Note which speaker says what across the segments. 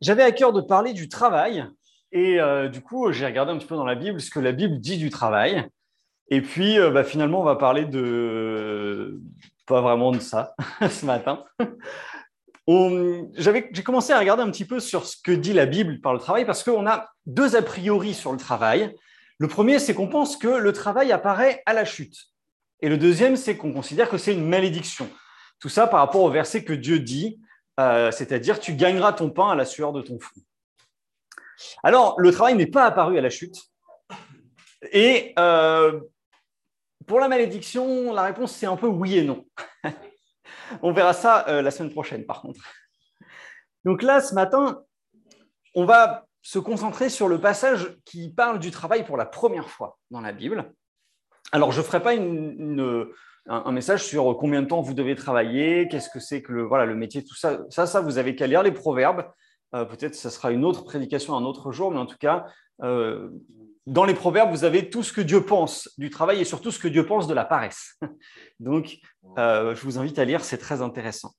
Speaker 1: J'avais à cœur de parler du travail et euh, du coup, j'ai regardé un petit peu dans la Bible ce que la Bible dit du travail. Et puis, euh, bah, finalement, on va parler de pas vraiment de ça ce matin. J'ai commencé à regarder un petit peu sur ce que dit la Bible par le travail parce qu'on a deux a priori sur le travail. Le premier, c'est qu'on pense que le travail apparaît à la chute. Et le deuxième, c'est qu'on considère que c'est une malédiction. Tout ça par rapport au verset que Dieu dit euh, c'est-à-dire tu gagneras ton pain à la sueur de ton front. Alors, le travail n'est pas apparu à la chute. Et euh, pour la malédiction, la réponse, c'est un peu oui et non. on verra ça euh, la semaine prochaine, par contre. Donc là, ce matin, on va se concentrer sur le passage qui parle du travail pour la première fois dans la Bible. Alors, je ne ferai pas une, un, message sur combien de temps vous devez travailler, qu'est-ce que c'est que le, voilà, le métier, tout ça. Ça, ça vous avez qu'à lire les proverbes. Euh, peut-être ce sera une autre prédication un autre jour, mais en tout cas, euh, dans les proverbes, vous avez tout ce que Dieu pense du travail et surtout ce que Dieu pense de la paresse. Donc, euh, je vous invite à lire, c'est très intéressant.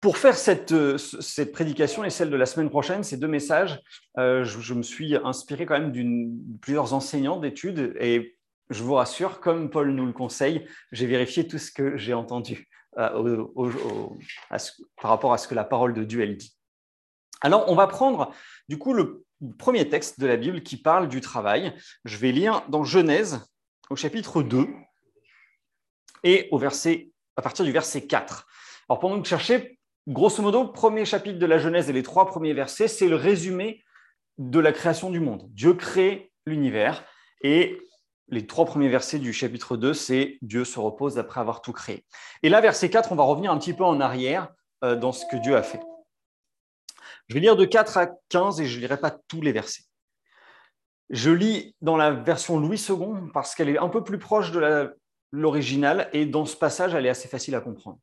Speaker 1: pour faire cette, cette, prédication et celle de la semaine prochaine, ces deux messages, je, je, me suis inspiré quand même de plusieurs enseignants d'études et je vous rassure, comme Paul nous le conseille, j'ai vérifié tout ce que j'ai entendu euh, par rapport à ce que la parole de Dieu elle dit. Alors, on va prendre du coup le premier texte de la Bible qui parle du travail. Je vais lire dans Genèse au chapitre 2 et verset, à partir du verset 4. Alors, pendant que vous grosso modo, premier chapitre de la Genèse et les trois premiers versets, c'est le résumé de la création du monde. Dieu crée l'univers et les trois premiers versets du chapitre 2, c'est Dieu se repose après avoir tout créé. Et là, verset 4, on va revenir un petit peu en arrière euh, dans ce que Dieu a fait. Je vais lire de 4 à 15 et je ne lirai pas tous les versets. Je lis dans la version Louis II parce qu'elle est un peu plus proche de l'original et dans ce passage, elle est assez facile à comprendre.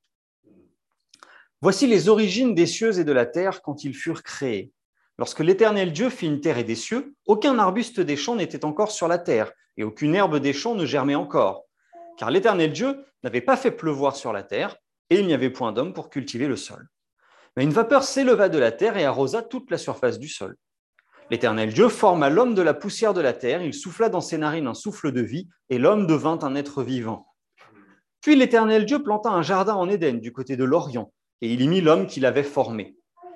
Speaker 1: Voici les origines des cieux et de la terre quand ils furent créés. Lorsque l'Éternel Dieu fit une terre et des cieux, aucun arbuste des champs n'était encore sur la terre, et aucune herbe des champs ne germait encore. Car l'Éternel Dieu n'avait pas fait pleuvoir sur la terre, et il n'y avait point d'homme pour cultiver le sol. Mais une vapeur s'éleva de la terre et arrosa toute la surface du sol. L'Éternel Dieu forma l'homme de la poussière de la terre, il souffla dans ses narines un souffle de vie, et l'homme devint un être vivant. Puis l'Éternel Dieu planta un jardin en Éden, du côté de l'Orient, et il y mit l'homme qu'il avait formé.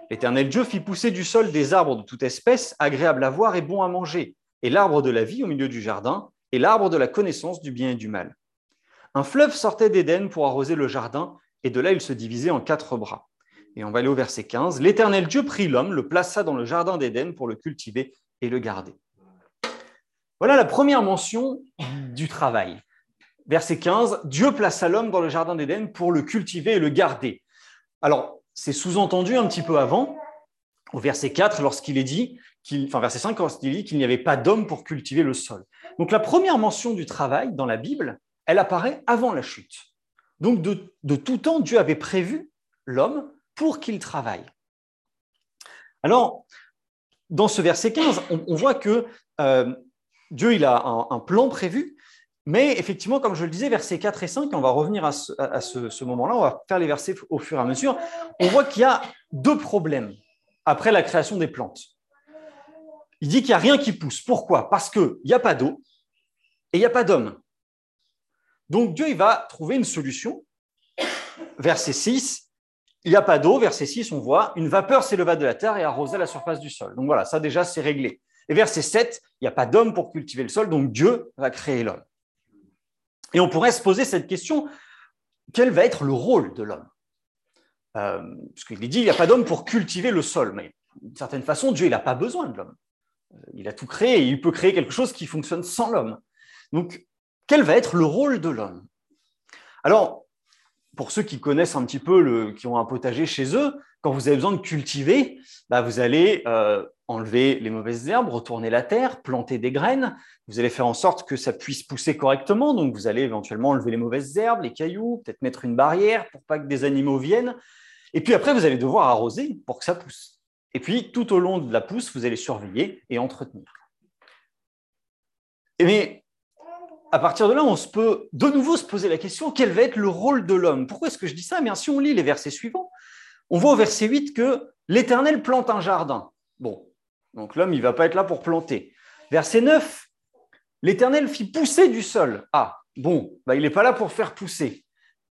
Speaker 1: L'Éternel Dieu fit pousser du sol des arbres de toute espèce, agréables à voir et bons à manger, et l'arbre de la vie au milieu du jardin, et l'arbre de la connaissance du bien et du mal. Un fleuve sortait d'Éden pour arroser le jardin, et de là il se divisait en quatre bras. Et on va aller au verset 15. L'Éternel Dieu prit l'homme, le plaça dans le jardin d'Éden pour le cultiver et le garder. Voilà la première mention du travail. Verset 15, Dieu plaça l'homme dans le jardin d'Éden pour le cultiver et le garder. Alors, c'est sous-entendu un petit peu avant, au verset 4, lorsqu'il est dit, enfin verset 5, lorsqu'il dit qu'il n'y avait pas d'homme pour cultiver le sol. Donc la première mention du travail dans la Bible, elle apparaît avant la chute. Donc de, tout temps, Dieu avait prévu l'homme pour qu'il travaille. Alors, dans ce verset 15, on, voit que euh, Dieu il a un, plan prévu mais effectivement, comme je le disais, versets 4 et 5, on va revenir à ce, moment-là, on va faire les versets au fur et à mesure, on voit qu'il y a deux problèmes après la création des plantes. Il dit qu'il n'y a rien qui pousse. Pourquoi? Parce qu'il n'y a pas d'eau et il n'y a pas d'homme. Donc Dieu, il va trouver une solution. Verset 6, il n'y a pas d'eau. Verset 6, on voit une vapeur s'éleva de la terre et arrosa la surface du sol. Donc voilà, ça déjà, c'est réglé. Et verset 7, il n'y a pas d'homme pour cultiver le sol, donc Dieu va créer l'homme. Et on pourrait se poser cette question, quel va être le rôle de l'homme euh, Parce qu'il est dit, il n'y a pas d'homme pour cultiver le sol, mais d'une certaine façon, Dieu, n'a pas besoin de l'homme. Euh, il a tout créé et il peut créer quelque chose qui fonctionne sans l'homme. Donc, quel va être le rôle de l'homme? Alors, pour ceux qui connaissent un petit peu, le, qui ont un potager chez eux, quand vous avez besoin de cultiver, bah, vous allez euh, enlever les mauvaises herbes, retourner la terre, planter des graines. Vous allez faire en sorte que ça puisse pousser correctement. Donc, vous allez éventuellement enlever les mauvaises herbes, les cailloux, peut-être mettre une barrière pour pas que des animaux viennent. Et puis après, vous allez devoir arroser pour que ça pousse. Et puis, tout au long de la pousse, vous allez surveiller et entretenir. Mais à partir de là, on se peut de nouveau se poser la question quel va être le rôle de l'homme? Pourquoi est-ce que je dis ça? Mais si on lit les versets suivants, on voit au verset 8 que l'Éternel plante un jardin. Bon, donc l'homme, il ne va pas être là pour planter. Verset 9, l'Éternel fit pousser du sol. Ah, bon, bah, il n'est pas là pour faire pousser.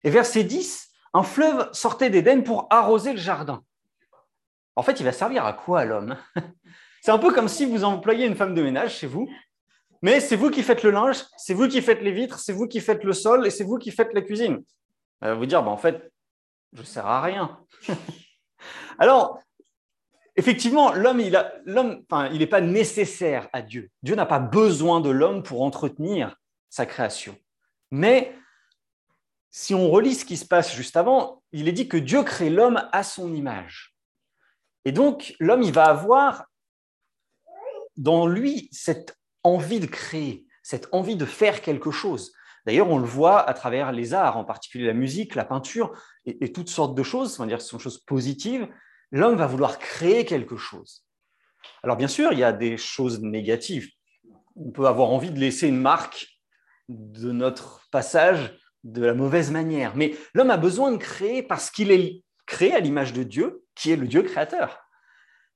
Speaker 1: Et verset 10, un fleuve sortait d'Éden pour arroser le jardin. En fait, il va servir à quoi l'homme? C'est un peu comme si vous employiez une femme de ménage chez vous, mais c'est vous qui faites le linge, c'est vous qui faites les vitres, c'est vous qui faites le sol et c'est vous qui faites la cuisine. Elle va vous dire, bah, en fait, je ne sers à rien. Alors, effectivement, l'homme, il n'est pas nécessaire à Dieu. Dieu n'a pas besoin de l'homme pour entretenir sa création. Mais si on relit ce qui se passe juste avant, il est dit que Dieu crée l'homme à son image. Et donc, l'homme, il va avoir dans lui cette envie de créer, cette envie de faire quelque chose. D'ailleurs, on le voit à travers les arts, en particulier la musique, la peinture et, toutes sortes de choses, on va dire ce sont choses positives. L'homme va vouloir créer quelque chose. Alors bien sûr, il y a des choses négatives. On peut avoir envie de laisser une marque de notre passage de la mauvaise manière. Mais l'homme a besoin de créer parce qu'il est créé à l'image de Dieu, qui est le Dieu créateur.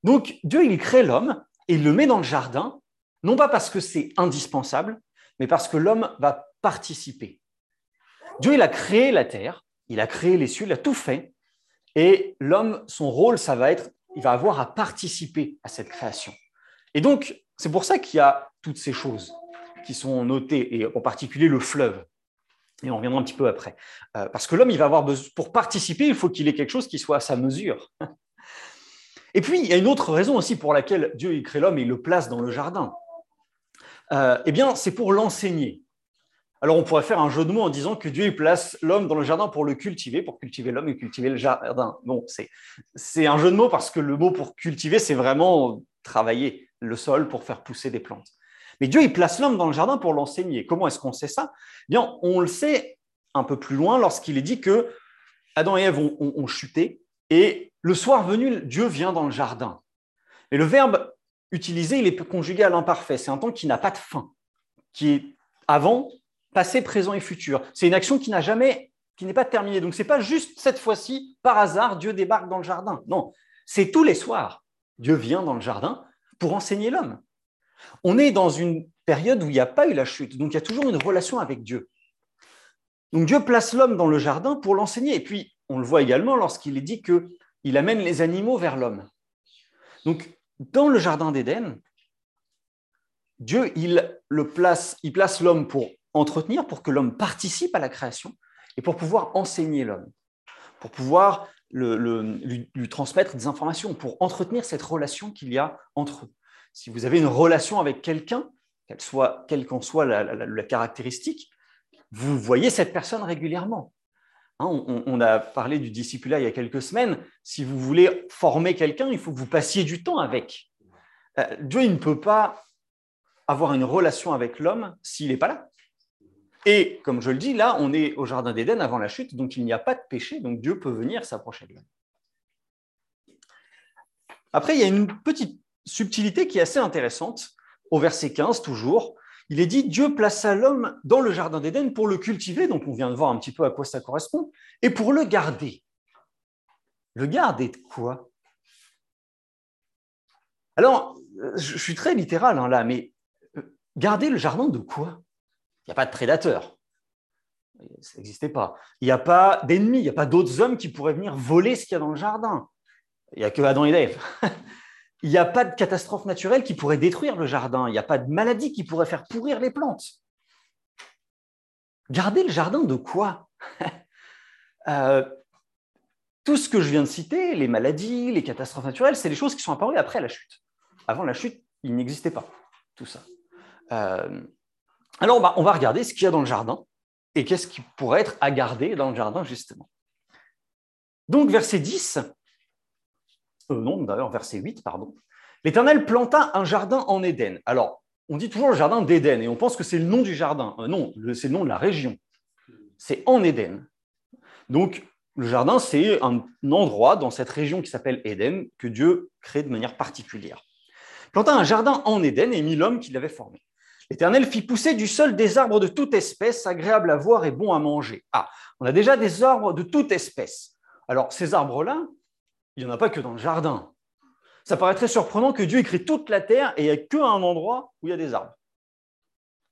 Speaker 1: Donc Dieu, il crée l'homme et il le met dans le jardin, non pas parce que c'est indispensable, mais parce que l'homme va participer. Dieu, il a créé la terre, il a créé les cieux, il a tout fait, et l'homme, son rôle, ça va être, il va avoir à participer à cette création. Et donc, c'est pour ça qu'il y a toutes ces choses qui sont notées, et en particulier le fleuve. Et on reviendra un petit peu après. Euh, parce que l'homme, il va avoir besoin, pour participer, il faut qu'il ait quelque chose qui soit à sa mesure. Et puis, il y a une autre raison aussi pour laquelle Dieu il crée l'homme et il le place dans le jardin. Euh, eh bien, c'est pour l'enseigner. Alors, on pourrait faire un jeu de mots en disant que Dieu place l'homme dans le jardin pour le cultiver, pour cultiver l'homme et cultiver le jardin. Bon, c'est un jeu de mots parce que le mot pour cultiver, c'est vraiment travailler le sol pour faire pousser des plantes. Mais Dieu, il place l'homme dans le jardin pour l'enseigner. Comment est-ce qu'on sait ça? Eh Bien, on le sait un peu plus loin lorsqu'il est dit que Adam et Ève ont chuté et le soir venu, Dieu vient dans le jardin. Et le verbe utilisé, il est conjugué à l'imparfait. C'est un temps qui n'a pas de fin, qui est avant, passé, présent et futur. C'est une action qui n'a jamais, qui n'est pas terminée. Donc, ce n'est pas juste cette fois-ci, par hasard, Dieu débarque dans le jardin. Non, c'est tous les soirs. Dieu vient dans le jardin pour enseigner l'homme. On est dans une période où il n'y a pas eu la chute, donc il y a toujours une relation avec Dieu. Donc Dieu place l'homme dans le jardin pour l'enseigner. Et puis, on le voit également lorsqu'il est dit que il amène les animaux vers l'homme. Donc, dans le jardin d'Éden, Dieu, il, le place, il place l'homme pour entretenir, pour que l'homme participe à la création et pour pouvoir enseigner l'homme, pour pouvoir lui, transmettre des informations, pour entretenir cette relation qu'il y a entre eux. Si vous avez une relation avec quelqu'un, quelle qu'en soit la caractéristique, vous voyez cette personne régulièrement. Hein, on, a parlé du discipulat il y a quelques semaines. Si vous voulez former quelqu'un, il faut que vous passiez du temps avec. Euh, Dieu ne peut pas avoir une relation avec l'homme s'il n'est pas là. Et comme je le dis, là, on est au Jardin d'Éden avant la chute, donc il n'y a pas de péché, donc Dieu peut venir s'approcher de l'homme. Après, il y a une petite subtilité qui est assez intéressante, au verset 15 toujours il est dit Dieu plaça l'homme dans le jardin d'Éden pour le cultiver, donc on vient de voir un petit peu à quoi ça correspond, et pour le garder. Le garder de quoi? Alors, je suis très littéral hein, là, mais euh, garder le jardin de quoi? N'y a pas de prédateurs. Ça n'existait pas. Il n'y a pas d'ennemis, il n'y a pas d'autres hommes qui pourraient venir voler ce qu'il y a dans le jardin. Il n'y a que Adam et Ève il n'y a pas de catastrophe naturelle qui pourrait détruire le jardin, il n'y a pas de maladie qui pourrait faire pourrir les plantes. Garder le jardin de quoi? Euh, Tout ce que je viens de citer, les maladies, les catastrophes naturelles, c'est des choses qui sont apparues après la chute. Avant la chute, il n'existait pas tout ça. Euh, alors, on va regarder ce qu'il y a dans le jardin et qu'est-ce qui pourrait être à garder dans le jardin, justement. Donc, verset 10, euh, non, d'ailleurs, verset 8, pardon. L'Éternel planta un jardin en Éden. Alors, on dit toujours le jardin d'Éden et on pense que c'est le nom du jardin. Euh, non, c'est le nom de la région. C'est en Éden. Donc, le jardin, c'est un endroit dans cette région qui s'appelle Éden que Dieu crée de manière particulière. Planta un jardin en Éden et mit l'homme qui l'avait formé. L'Éternel fit pousser du sol des arbres de toute espèce, agréables à voir et bons à manger. Ah, on a déjà des arbres de toute espèce. Alors, ces arbres-là, il n'y en a pas que dans le jardin. Ça paraît très surprenant que Dieu créé toute la terre et il n'y a qu'un endroit où il y a des arbres.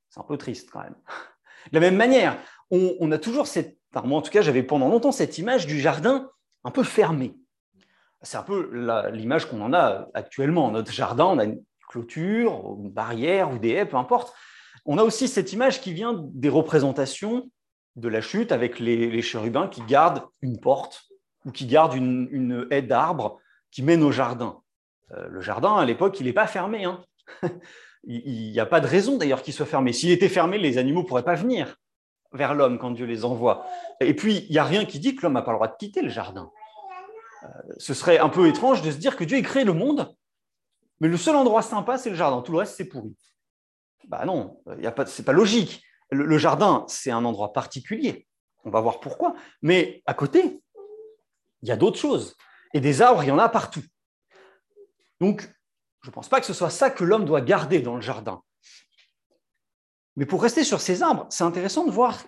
Speaker 1: C'est un peu triste quand même. De la même manière, on, a toujours cette, moi en tout cas, j'avais pendant longtemps cette image du jardin un peu fermé. C'est un peu l'image qu'on en a actuellement. Notre jardin, on a une clôture, une barrière ou des haies, peu importe. On a aussi cette image qui vient des représentations de la chute avec les, chérubins qui gardent une porte ou qui gardent une, haie d'arbres qui mène au jardin. Euh, le jardin, à l'époque, il n'est pas fermé. Hein. il n'y a pas de raison d'ailleurs qu'il soit fermé. S'il était fermé, les animaux ne pourraient pas venir vers l'homme quand Dieu les envoie. Et puis, il n'y a rien qui dit que l'homme n'a pas le droit de quitter le jardin. Euh, ce serait un peu étrange de se dire que Dieu a créé le monde, mais le seul endroit sympa, c'est le jardin. Tout le reste, c'est pourri. Bah non, ce n'est pas logique. Le, jardin, c'est un endroit particulier. On va voir pourquoi. Mais à côté, il y a d'autres choses. Et des arbres, il y en a partout. Donc, je ne pense pas que ce soit ça que l'homme doit garder dans le jardin. Mais pour rester sur ces arbres, c'est intéressant de voir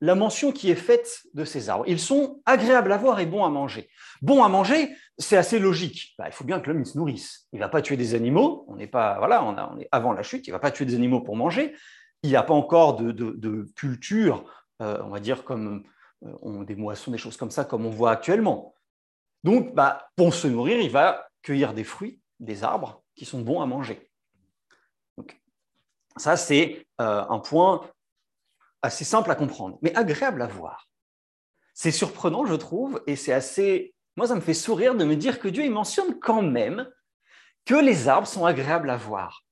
Speaker 1: la mention qui est faite de ces arbres. Ils sont agréables à voir et bons à manger. Bons à manger, c'est assez logique. Bah, il faut bien que l'homme se nourrisse. Il ne va pas tuer des animaux. On n'est pas voilà, on, est avant la chute. Il ne va pas tuer des animaux pour manger. Il n'y a pas encore de, culture, euh, on va dire comme euh, des moissons, des choses comme ça, comme on voit actuellement. Donc, bah, pour se nourrir, il va cueillir des fruits, des arbres qui sont bons à manger. Ça, c'est euh, un point assez simple à comprendre, mais agréable à voir. C'est surprenant, je trouve, et c'est assez... Moi, ça me fait sourire de me dire que Dieu, il mentionne quand même que les arbres sont agréables à voir.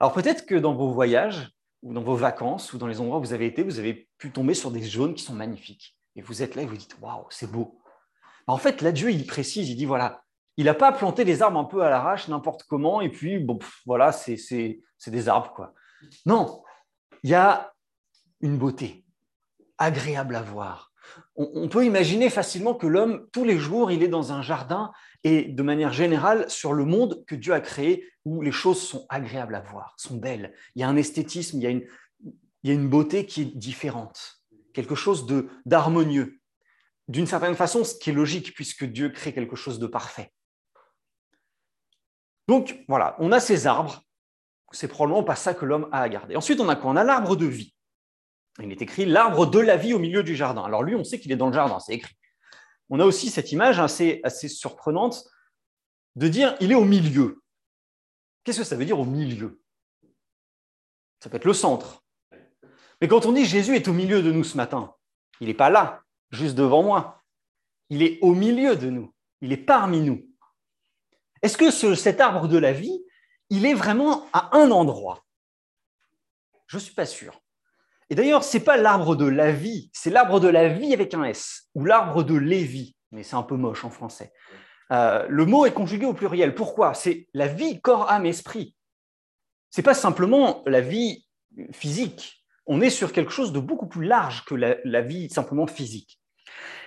Speaker 1: Alors peut-être que dans vos voyages, ou dans vos vacances, ou dans les endroits où vous avez été, vous avez pu tomber sur des jaunes qui sont magnifiques. Et vous êtes là et vous dites, waouh, c'est beau. En fait, là, Dieu, il précise, il dit, voilà, il n'a pas planté des arbres un peu à l'arrache, n'importe comment, et puis, bon, voilà, c'est des arbres, quoi. Non, il y a une beauté agréable à voir. On, peut imaginer facilement que l'homme, tous les jours, il est dans un jardin et de manière générale sur le monde que Dieu a créé où les choses sont agréables à voir, sont belles. Il y a un esthétisme, il y a une, il y a une beauté qui est différente, quelque chose d'harmonieux. D'une certaine façon, ce qui est logique puisque Dieu crée quelque chose de parfait. Donc voilà, on a ces arbres, c'est probablement pas ça que l'homme a à garder. Ensuite, on a quoi? On a l'arbre de vie. Il est écrit l'arbre de la vie au milieu du jardin. Alors lui, on sait qu'il est dans le jardin, c'est écrit. On a aussi cette image assez, assez surprenante de dire il est au milieu. Qu'est-ce que ça veut dire au milieu? Ça peut être le centre. Mais quand on dit Jésus est au milieu de nous ce matin, il n'est pas là, juste devant moi. Il est au milieu de nous. Il est parmi nous. Est-ce que cet arbre de la vie, il est vraiment à un endroit? Je ne suis pas sûr. Et d'ailleurs, ce n'est pas l'arbre de la vie, c'est l'arbre de la vie avec un S, ou l'arbre de Lévi, mais c'est un peu moche en français. Euh, le mot est conjugué au pluriel. Pourquoi? C'est la vie, corps, âme, esprit. Ce n'est pas simplement la vie physique. On est sur quelque chose de beaucoup plus large que la, vie simplement physique.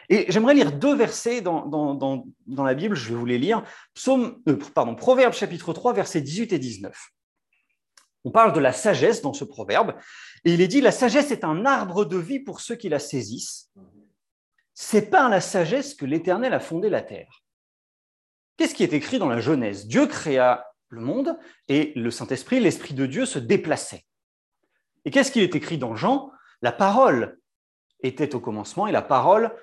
Speaker 1: Et j'aimerais lire deux versets dans, dans, la Bible, je vais vous les lire. Psaume, euh, pardon, Proverbe chapitre 3, versets 18 et 19. On parle de la sagesse dans ce proverbe, et il est dit, la sagesse est un arbre de vie pour ceux qui la saisissent. C'est par la sagesse que l'Éternel a fondé la terre. Qu'est-ce qui est écrit dans la Genèse? Dieu créa le monde et le Saint-Esprit, l'Esprit de Dieu se déplaçait. Et qu'est-ce qui est écrit dans Jean? La parole était au commencement et la parole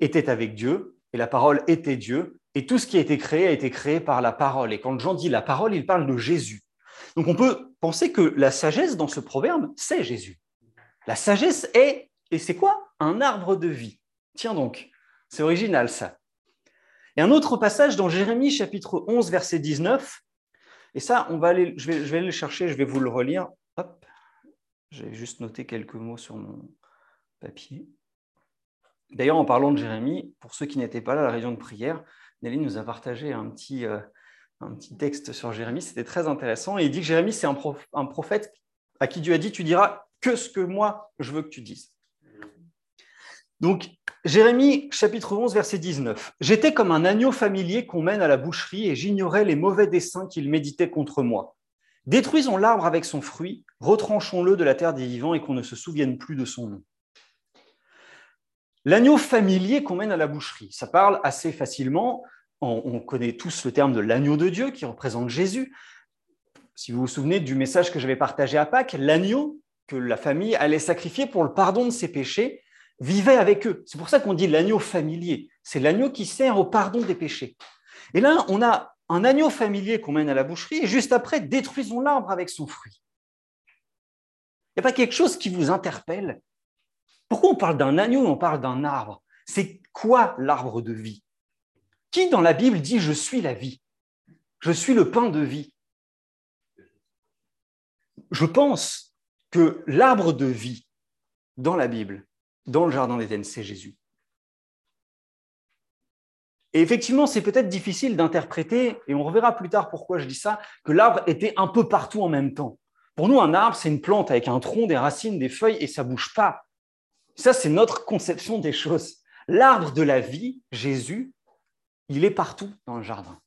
Speaker 1: était avec Dieu et la parole était Dieu et tout ce qui a été créé a été créé par la parole. Et quand Jean dit la parole, il parle de Jésus. Donc on peut penser que la sagesse dans ce proverbe, c'est Jésus. La sagesse est, et c'est quoi? Un arbre de vie. Tiens donc, c'est original ça. Et un autre passage dans Jérémie chapitre 11 verset 19, et ça, on va aller, je, vais, je le chercher, je vais vous le relire. Hop, j'ai juste noté quelques mots sur mon papier. D'ailleurs, en parlant de Jérémie, pour ceux qui n'étaient pas là à la réunion de prière, Nelly nous a partagé un petit, euh, un petit texte sur Jérémie, c'était très intéressant. Et il dit que Jérémie, c'est un, prophète à qui Dieu a dit, tu diras que ce que moi, je veux que tu dises. Donc, Jérémie, chapitre 11, verset 19. J'étais comme un agneau familier qu'on mène à la boucherie et j'ignorais les mauvais desseins qu'il méditait contre moi. Détruisons l'arbre avec son fruit, retranchons-le de la terre des vivants et qu'on ne se souvienne plus de son nom. L'agneau familier qu'on mène à la boucherie, ça parle assez facilement. On, connaît tous le terme de l'agneau de Dieu qui représente Jésus. Si vous vous souvenez du message que j'avais partagé à Pâques, l'agneau que la famille allait sacrifier pour le pardon de ses péchés vivait avec eux. C'est pour ça qu'on dit l'agneau familier. C'est l'agneau qui sert au pardon des péchés. Et là, on a un agneau familier qu'on mène à la boucherie et juste après, détruisons l'arbre avec son fruit. Il n'y a pas quelque chose qui vous interpelle? Pourquoi on parle d'un agneau et on parle d'un arbre? C'est quoi l'arbre de vie? Qui dans la Bible dit je suis la vie Je suis le pain de vie Je pense que l'arbre de vie dans la Bible, dans le Jardin d'Éden, c'est Jésus. Et effectivement, c'est peut-être difficile d'interpréter, et on reverra plus tard pourquoi je dis ça, que l'arbre était un peu partout en même temps. Pour nous, un arbre, c'est une plante avec un tronc, des racines, des feuilles, et ça bouge pas. Ça, c'est notre conception des choses. L'arbre de la vie, Jésus, il est partout dans le jardin,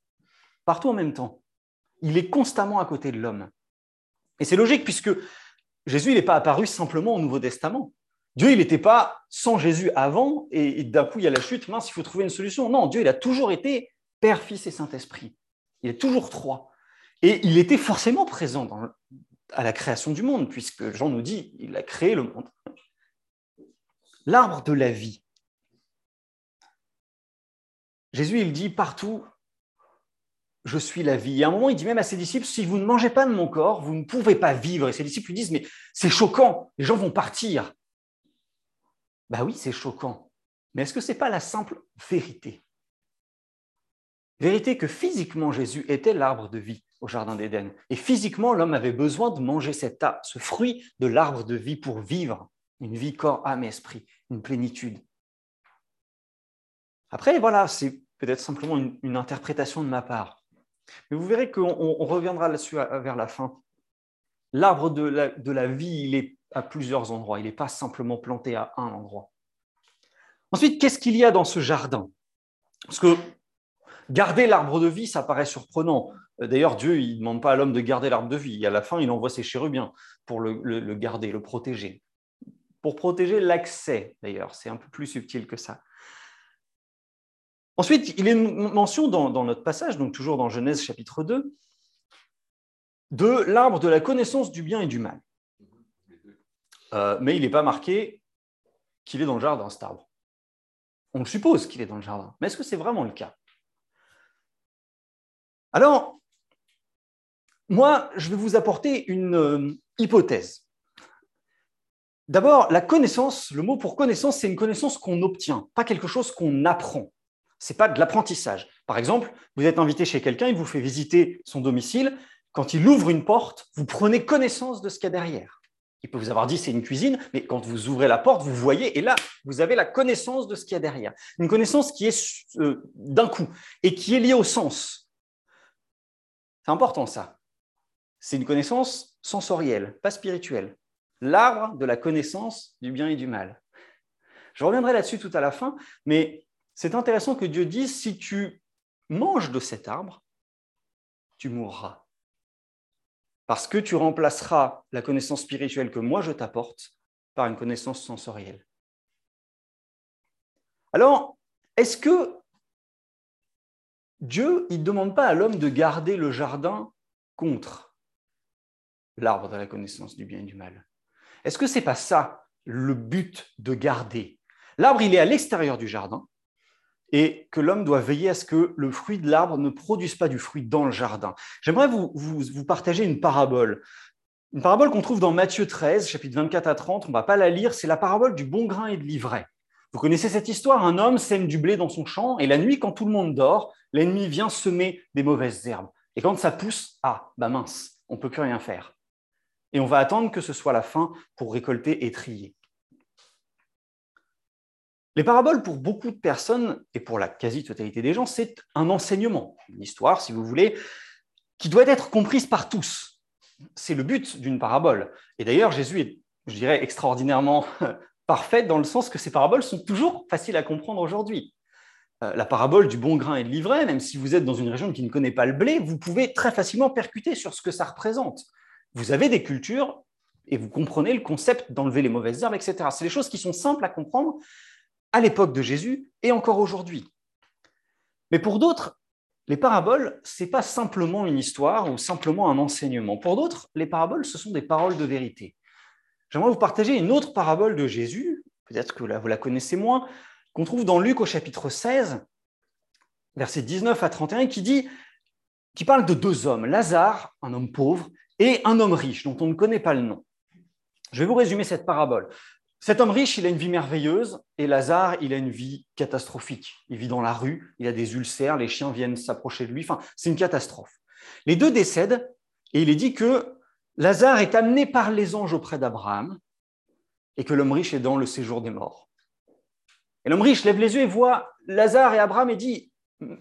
Speaker 1: partout en même temps. Il est constamment à côté de l'homme. Et c'est logique puisque Jésus, n'est pas apparu simplement au Nouveau Testament. Dieu, il n'était pas sans Jésus avant et, d'un coup, il y a la chute, mince, il faut trouver une solution. Non, Dieu, il a toujours été Père, Fils et Saint-Esprit. Il est toujours trois. Et il était forcément présent à la création du monde, puisque Jean nous dit, il a créé le monde. L'arbre de la vie. Jésus, il dit partout, je suis la vie. Et à un moment, il dit même à ses disciples, si vous ne mangez pas de mon corps, vous ne pouvez pas vivre. Et ses disciples lui disent, mais c'est choquant, les gens vont partir. Bah oui, c'est choquant. Mais est-ce que ce n'est pas la simple vérité? Vérité que physiquement Jésus était l'arbre de vie au Jardin d'Éden. Et physiquement, l'homme avait besoin de manger cet, ce fruit de l'arbre de vie pour vivre une vie corps, âme, esprit, une plénitude. Après, voilà, c'est peut-être simplement une, interprétation de ma part. Mais vous verrez qu'on reviendra là-dessus vers la fin. L'arbre de la vie, il est à plusieurs endroits. Il n'est pas simplement planté à un endroit. Ensuite, qu'est-ce qu'il y a dans ce jardin? Parce que garder l'arbre de vie, ça paraît surprenant. D'ailleurs, Dieu, il ne demande pas à l'homme de garder l'arbre de vie. À la fin, il envoie ses chérubins pour le, garder, le protéger. Pour protéger l'accès, d'ailleurs. C'est un peu plus subtil que ça. Ensuite, il est mention dans, notre passage, donc toujours dans Genèse chapitre 2, de l'arbre de la connaissance du bien et du mal. Euh, mais il n'est pas marqué qu'il est dans le jardin, cet arbre. On le suppose qu'il est dans le jardin. Mais est-ce que c'est vraiment le cas? Alors, moi, je vais vous apporter une euh, hypothèse. D'abord, la connaissance, le mot pour connaissance, c'est une connaissance qu'on obtient, pas quelque chose qu'on apprend. Ce n'est pas de l'apprentissage. Par exemple, vous êtes invité chez quelqu'un, il vous fait visiter son domicile. Quand il ouvre une porte, vous prenez connaissance de ce qu'il y a derrière. Il peut vous avoir dit c'est une cuisine, mais quand vous ouvrez la porte, vous voyez, et là, vous avez la connaissance de ce qu'il y a derrière. Une connaissance qui est euh, d'un coup et qui est liée au sens. C'est important ça. C'est une connaissance sensorielle, pas spirituelle. L'arbre de la connaissance du bien et du mal. Je reviendrai là-dessus tout à la fin, mais c'est intéressant que Dieu dise, si tu manges de cet arbre, tu mourras. Parce que tu remplaceras la connaissance spirituelle que moi je t'apporte par une connaissance sensorielle. Alors, est-ce que Dieu, ne demande pas à l'homme de garder le jardin contre l'arbre de la connaissance du bien et du mal? Est-ce que ce n'est pas ça le but de garder? L'arbre, il est à l'extérieur du jardin et que l'homme doit veiller à ce que le fruit de l'arbre ne produise pas du fruit dans le jardin. J'aimerais vous, partager une parabole. Une parabole qu'on trouve dans Matthieu 13, chapitre 24 à 30. On ne va pas la lire, c'est la parabole du bon grain et de l'ivraie. Vous connaissez cette histoire? Un homme sème du blé dans son champ et la nuit, quand tout le monde dort, l'ennemi vient semer des mauvaises herbes. Et quand ça pousse, ah, bah mince, on ne peut plus rien faire. Et on va attendre que ce soit la fin pour récolter et trier. Les paraboles, pour beaucoup de personnes, et pour la quasi-totalité des gens, c'est un enseignement, une histoire, si vous voulez, qui doit être comprise par tous. C'est le but d'une parabole. Et d'ailleurs, Jésus est, je dirais, extraordinairement parfait dans le sens que ces paraboles sont toujours faciles à comprendre aujourd'hui. Euh, la parabole du bon grain et de l'ivraie, même si vous êtes dans une région qui ne connaît pas le blé, vous pouvez très facilement percuter sur ce que ça représente. Vous avez des cultures et vous comprenez le concept d'enlever les mauvaises herbes, etc. C'est des choses qui sont simples à comprendre, à l'époque de Jésus et encore aujourd'hui. Mais pour d'autres, les paraboles, ce n'est pas simplement une histoire ou simplement un enseignement. Pour d'autres, les paraboles, ce sont des paroles de vérité. J'aimerais vous partager une autre parabole de Jésus, peut-être que vous la connaissez moins, qu'on trouve dans Luc au chapitre 16, versets 19 à 31, qui dit, qui parle de deux hommes, Lazare, un homme pauvre, et un homme riche dont on ne connaît pas le nom. Je vais vous résumer cette parabole. Cet homme riche, il a une vie merveilleuse et Lazare, il a une vie catastrophique. Il vit dans la rue, il a des ulcères, les chiens viennent s'approcher de lui. Enfin, c'est une catastrophe. Les deux décèdent et il est dit que Lazare est amené par les anges auprès d'Abraham et que l'homme riche est dans le séjour des morts. Et l'homme riche lève les yeux et voit Lazare et Abraham et dit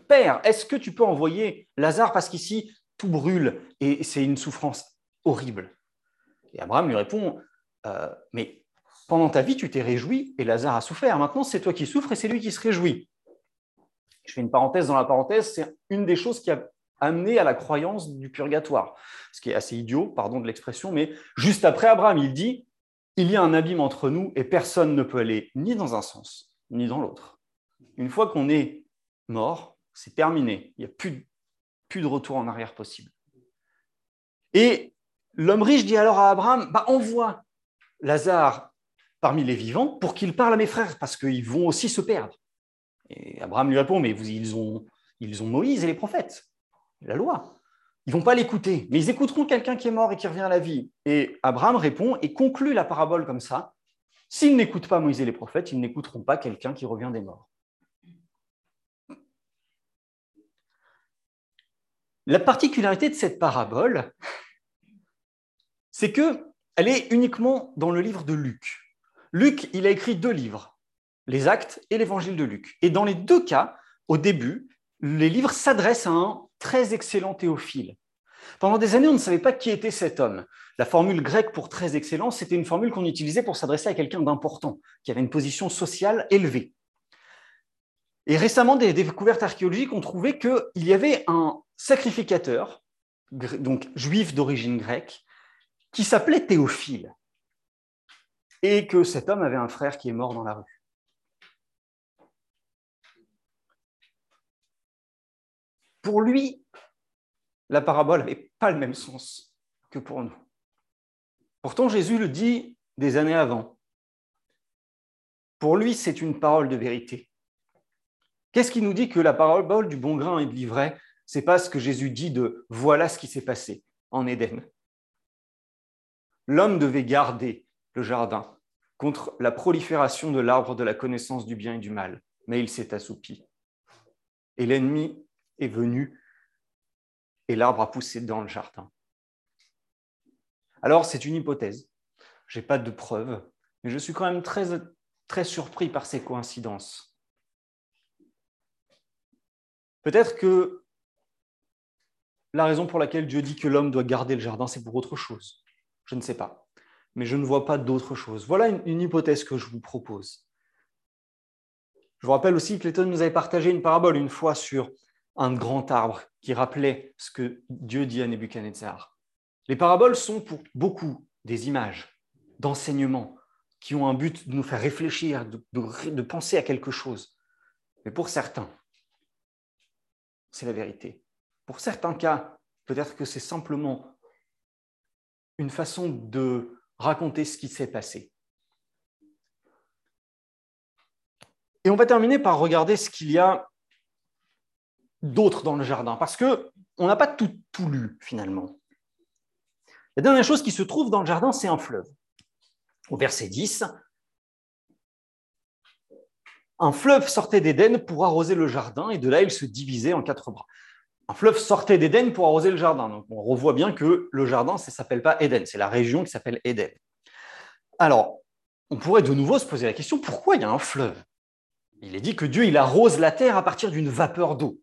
Speaker 1: Père, est-ce que tu peux envoyer Lazare parce qu'ici tout brûle et c'est une souffrance horrible? Et Abraham lui répond euh, Mais pendant ta vie, tu t'es réjoui et Lazare a souffert. Maintenant, c'est toi qui souffres et c'est lui qui se réjouit. Je fais une parenthèse dans la parenthèse, c'est une des choses qui a amené à la croyance du purgatoire, ce qui est assez idiot, pardon de l'expression, mais juste après Abraham, il dit, il y a un abîme entre nous et personne ne peut aller ni dans un sens, ni dans l'autre. Une fois qu'on est mort, c'est terminé, il n'y a plus, plus de retour en arrière possible. Et l'homme riche dit alors à Abraham, bah, envoie Lazare parmi les vivants pour qu'il parle à mes frères, parce qu'ils vont aussi se perdre. Et Abraham lui répond, mais vous, ils, ont, ils ont Moïse et les prophètes, la loi. Ils vont pas l'écouter, mais ils écouteront quelqu'un qui est mort et qui revient à la vie. Et Abraham répond et conclut la parabole comme ça. S'ils n'écoutent pas Moïse et les prophètes, ils n'écouteront pas quelqu'un qui revient des morts. La particularité de cette parabole, c'est que elle est uniquement dans le livre de Luc. Luc, il a écrit deux livres, les Actes et l'Évangile de Luc. Et dans les deux cas, au début, les livres s'adressent à un très excellent théophile. Pendant des années, on ne savait pas qui était cet homme. La formule grecque pour très excellent, c'était une formule qu'on utilisait pour s'adresser à quelqu'un d'important, qui avait une position sociale élevée. Et récemment, des découvertes archéologiques ont trouvé qu'il y avait un sacrificateur, donc juif d'origine grecque, qui s'appelait Théophile et que cet homme avait un frère qui est mort dans la rue. Pour lui, la parabole n'avait pas le même sens que pour nous. Pourtant, Jésus le dit des années avant. Pour lui, c'est une parole de vérité. Qu'est-ce qui nous dit que la parole du bon grain et de l'ivraie, c'est pas ce que Jésus dit de voilà ce qui s'est passé en Éden. L'homme devait garder le jardin contre la prolifération de l'arbre de la connaissance du bien et du mal, mais il s'est assoupi. Et l'ennemi est venu et l'arbre a poussé dans le jardin. Alors, c'est une hypothèse. Je n'ai pas de preuves, mais je suis quand même très, très surpris par ces coïncidences. Peut-être que la raison pour laquelle Dieu dit que l'homme doit garder le jardin, c'est pour autre chose. Je ne sais pas mais je ne vois pas d'autre chose. Voilà une, hypothèse que je vous propose. Je vous rappelle aussi que Clayton nous avait partagé une parabole une fois sur un grand arbre qui rappelait ce que Dieu dit à Nebuchadnezzar. Les paraboles sont pour beaucoup des images d'enseignement qui ont un but de nous faire réfléchir, de penser à quelque chose. Mais pour certains, c'est la vérité. Pour certains cas, peut-être que c'est simplement une façon de raconter ce qui s'est passé. Et on va terminer par regarder ce qu'il y a d'autre dans le jardin, parce qu'on n'a pas tout, tout lu finalement. La dernière chose qui se trouve dans le jardin, c'est un fleuve. Au verset 10, un fleuve sortait d'Éden pour arroser le jardin, et de là il se divisait en quatre bras un fleuve sortait d'Éden pour arroser le jardin. On revoit bien que le jardin, ça ne s'appelle pas Éden, c'est la région qui s'appelle Éden. Alors, on pourrait de nouveau se poser la question, pourquoi il y a un fleuve? Il est dit que Dieu, il arrose la terre à partir d'une vapeur d'eau.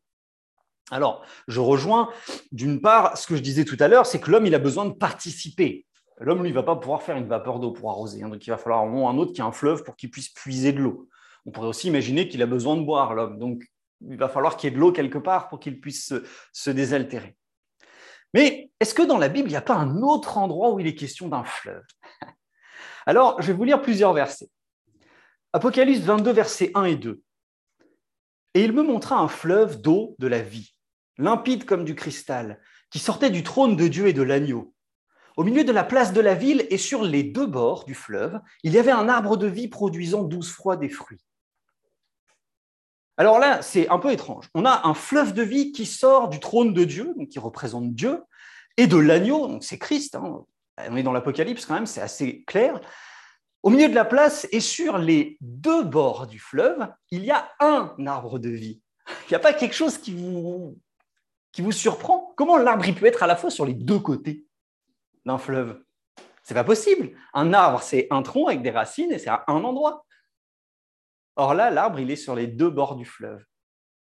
Speaker 1: Alors, je rejoins d'une part ce que je disais tout à l'heure, c'est que l'homme, il a besoin de participer. L'homme, lui, ne va pas pouvoir faire une vapeur d'eau pour arroser. Hein. donc, il va falloir un autre qui a un fleuve pour qu'il puisse puiser de l'eau. On pourrait aussi imaginer qu'il a besoin de boire, l'homme. Donc, il va falloir qu'il y ait de l'eau quelque part pour qu'il puisse se, désaltérer. Mais est-ce que dans la Bible, il n'y a pas un autre endroit où il est question d'un fleuve? Alors, je vais vous lire plusieurs versets. Apocalypse 22, versets 1 et 2. Et il me montra un fleuve d'eau de la vie, limpide comme du cristal, qui sortait du trône de Dieu et de l'agneau. Au milieu de la place de la ville et sur les deux bords du fleuve, il y avait un arbre de vie produisant douze fois des fruits. Alors là, c'est un peu étrange. On a un fleuve de vie qui sort du trône de Dieu, donc qui représente Dieu, et de l'agneau, donc c'est Christ. Hein. On est dans l'Apocalypse quand même, c'est assez clair. Au milieu de la place et sur les deux bords du fleuve, il y a un arbre de vie. Il n'y a pas quelque chose qui vous, qui vous surprend? Comment l'arbre peut être à la fois sur les deux côtés d'un fleuve? C'est pas possible. Un arbre, c'est un tronc avec des racines et c'est à un endroit. Or là, l'arbre, il est sur les deux bords du fleuve.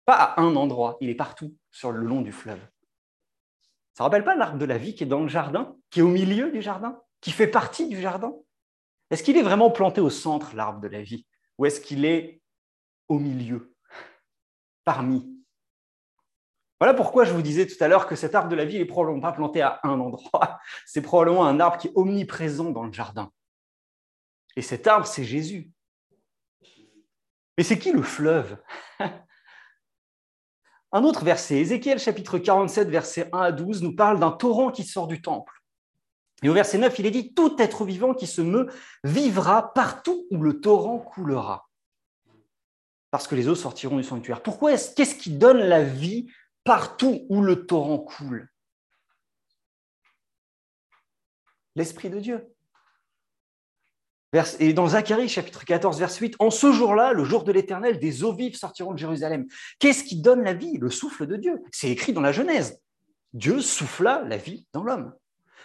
Speaker 1: Pas à un endroit, il est partout sur le long du fleuve. Ça ne rappelle pas l'arbre de la vie qui est dans le jardin, qui est au milieu du jardin, qui fait partie du jardin? Est-ce qu'il est vraiment planté au centre, l'arbre de la vie? Ou est-ce qu'il est au milieu, parmi? Voilà pourquoi je vous disais tout à l'heure que cet arbre de la vie n'est probablement pas planté à un endroit. C'est probablement un arbre qui est omniprésent dans le jardin. Et cet arbre, c'est Jésus. Mais c'est qui le fleuve? Un autre verset, Ézéchiel chapitre 47, verset 1 à 12, nous parle d'un torrent qui sort du temple. Et au verset 9, il est dit, tout être vivant qui se meut vivra partout où le torrent coulera. Parce que les eaux sortiront du sanctuaire. Pourquoi est-ce, qu'est-ce qui donne la vie partout où le torrent coule? L'Esprit de Dieu. Et dans Zacharie chapitre 14, verset 8, en ce jour-là, le jour de l'Éternel, des eaux vives sortiront de Jérusalem. Qu'est-ce qui donne la vie Le souffle de Dieu? C'est écrit dans la Genèse. Dieu souffla la vie dans l'homme.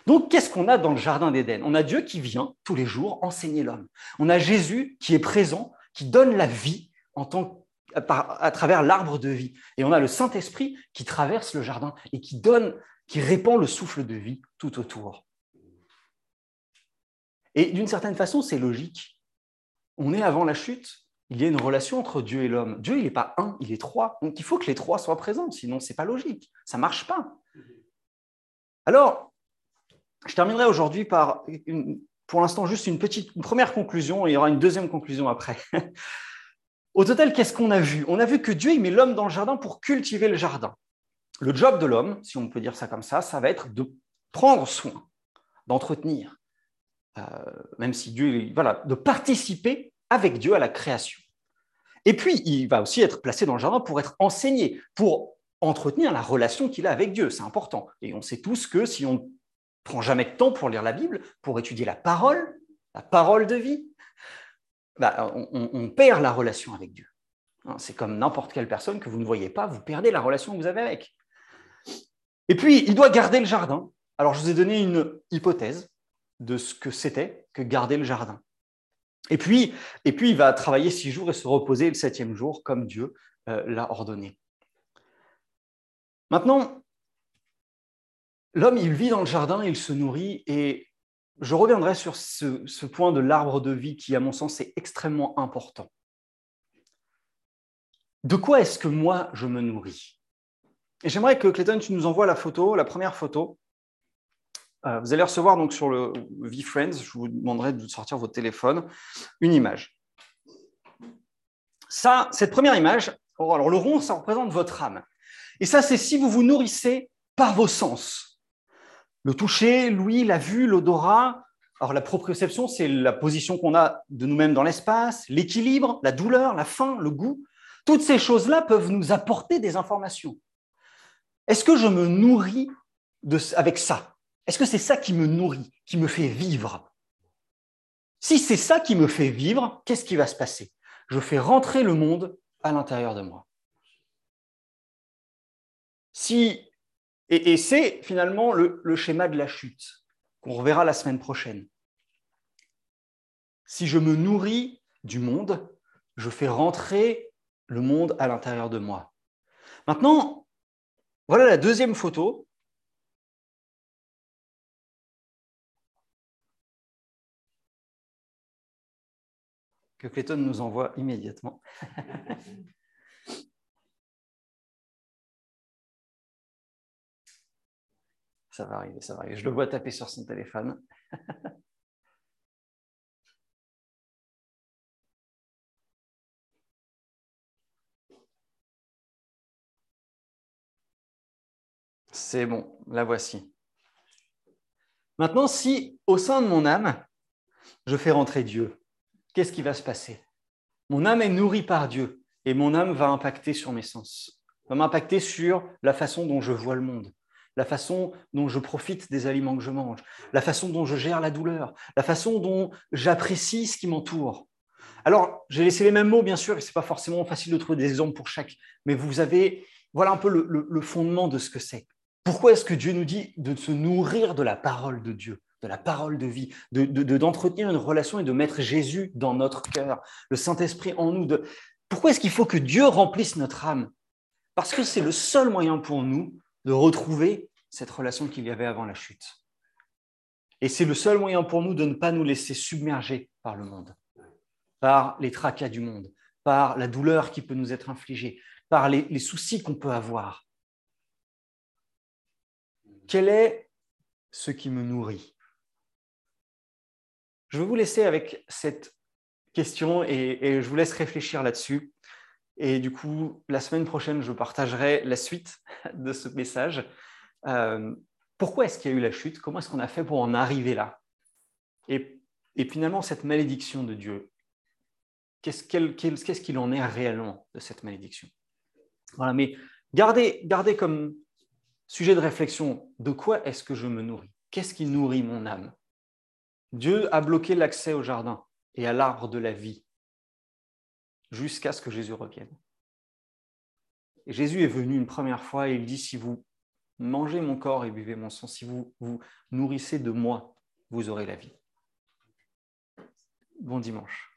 Speaker 1: Donc, qu'est-ce qu'on a dans le Jardin d'Éden? On a Dieu qui vient tous les jours enseigner l'homme. On a Jésus qui est présent, qui donne la vie à travers l'arbre de vie. Et on a le Saint-Esprit qui traverse le jardin et qui donne, qui répand le souffle de vie tout autour. Et d'une certaine façon, c'est logique. On est avant la chute, il y a une relation entre Dieu et l'homme. Dieu, il n'est pas un, il est trois. Donc il faut que les trois soient présents, sinon ce n'est pas logique. Ça ne marche pas. Alors, je terminerai aujourd'hui par, pour l'instant, juste une petite première conclusion, il y aura une deuxième conclusion après. Au total, qu'est-ce qu'on a vu? On a vu que Dieu il met l'homme dans le jardin pour cultiver le jardin. Le job de l'homme, si on peut dire ça comme ça, ça va être de prendre soin, d'entretenir, euh, même si Dieu, voilà, de participer avec Dieu à la création. Et puis, il va aussi être placé dans le jardin pour être enseigné, pour entretenir la relation qu'il a avec Dieu. C'est important. Et on sait tous que si on ne prend jamais de temps pour lire la Bible, pour étudier la parole, la parole de vie, bah, on, perd la relation avec Dieu. Hein, c'est comme n'importe quelle personne que vous ne voyez pas, vous perdez la relation que vous avez avec. Et puis, il doit garder le jardin. Alors, je vous ai donné une hypothèse de ce que c'était que garder le jardin. Et puis, et puis, il va travailler six jours et se reposer le septième jour, comme Dieu euh, l'a ordonné. Maintenant, l'homme, il vit dans le jardin, il se nourrit, et je reviendrai sur ce, point de l'arbre de vie qui, à mon sens, est extrêmement important. De quoi est-ce que moi, je me nourris? Et j'aimerais que Clayton, tu nous envoies la photo, la première photo. Euh, vous allez recevoir donc sur le VFriends, je vous demanderai de sortir votre téléphone, une image. Ça, cette première image, oh, alors le rond, ça représente votre âme. Et ça, c'est si vous vous nourrissez par vos sens. Le toucher, l'ouïe, la vue, l'odorat. Alors la proprioception, c'est la position qu'on a de nous-mêmes dans l'espace, l'équilibre, la douleur, la faim, le goût. Toutes ces choses-là peuvent nous apporter des informations. Est-ce que je me nourris avec ça? Est-ce que c'est ça qui me nourrit, qui me fait vivre? Si c'est ça qui me fait vivre, qu'est-ce qui va se passer? Je fais rentrer le monde à l'intérieur de moi. Si et, c'est finalement le, schéma de la chute qu'on reverra la semaine prochaine. Si je me nourris du monde, je fais rentrer le monde à l'intérieur de moi. Maintenant, voilà la deuxième photo. que Clayton nous envoie immédiatement. ça va arriver, ça va arriver. Je le vois taper sur son téléphone. C'est bon, la voici. Maintenant, si au sein de mon âme, je fais rentrer Dieu, qu'est-ce qui va se passer? Mon âme est nourrie par Dieu et mon âme va impacter sur mes sens, va m'impacter sur la façon dont je vois le monde, la façon dont je profite des aliments que je mange, la façon dont je gère la douleur, la façon dont j'apprécie ce qui m'entoure. Alors, j'ai laissé les mêmes mots, bien sûr, et ce n'est pas forcément facile de trouver des exemples pour chaque, mais vous avez, voilà un peu le fondement de ce que c'est. Pourquoi est-ce que Dieu nous dit de se nourrir de la parole de Dieu, de la parole de vie, d'entretenir de, une relation et de mettre Jésus dans notre cœur, le Saint-Esprit en nous Pourquoi est-ce qu'il faut que Dieu remplisse notre âme? Parce que c'est le seul moyen pour nous de retrouver cette relation qu'il y avait avant la chute. Et c'est le seul moyen pour nous de ne pas nous laisser submerger par le monde, par les tracas du monde, par la douleur qui peut nous être infligée, par les soucis qu'on peut avoir. Quel est ce qui me nourrit? Je vais vous laisser avec cette question et, je vous laisse réfléchir là-dessus. Et du coup, la semaine prochaine, je partagerai la suite de ce message. Euh, pourquoi est-ce qu'il y a eu la chute? Comment est-ce qu'on a fait pour en arriver là? Et, finalement, cette malédiction de Dieu, qu'est-ce qu'il en est réellement de cette malédiction? Voilà, mais gardez, gardez comme Sujet de réflexion, de quoi est-ce que je me nourris? Qu'est-ce qui nourrit mon âme? Dieu a bloqué l'accès au jardin et à l'arbre de la vie jusqu'à ce que Jésus revienne. Jésus est venu une première fois et il dit, si vous mangez mon corps et buvez mon sang, si vous vous nourrissez de moi, vous aurez la vie. Bon dimanche.